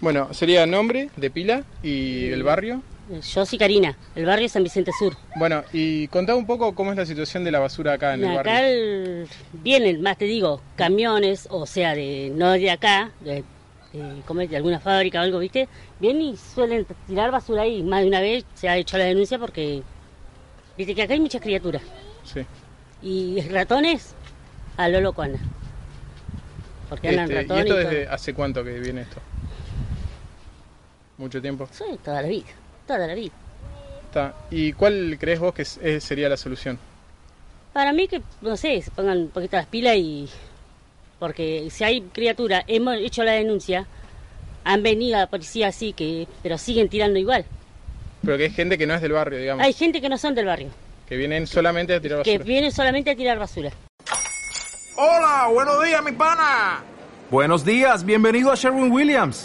Bueno, sería nombre de pila y el barrio. Yo soy Karina, el barrio San Vicente Sur. Bueno, y contá un poco cómo es la situación de la basura acá en el acá barrio. el- vienen, más te digo, camiones, o sea, de no de acá, de, de, de alguna fábrica o algo, ¿viste? Vienen y suelen tirar basura ahí. Más de una vez se ha hecho la denuncia porque, viste que acá hay muchas criaturas. Sí. Y ratones, a lo loco anda. Porque andan Este, ¿Y ratones. esto y todo. desde hace cuánto que viene esto? ¿Mucho tiempo? Sí, toda la vida, toda la vida. Está. ¿Y cuál crees vos que es- es- sería la solución? Para mí que, no sé, se pongan un poquito las pilas y... Porque si hay criatura, hemos hecho la denuncia, han venido a la policía así, que pero siguen tirando igual. Pero que hay gente que no es del barrio, digamos, Hay gente que no son del barrio, que vienen solamente a tirar que basura. vienen solamente a tirar basura. Hola, buenos días, mi pana. Buenos días, bienvenido a Sherwin Williams.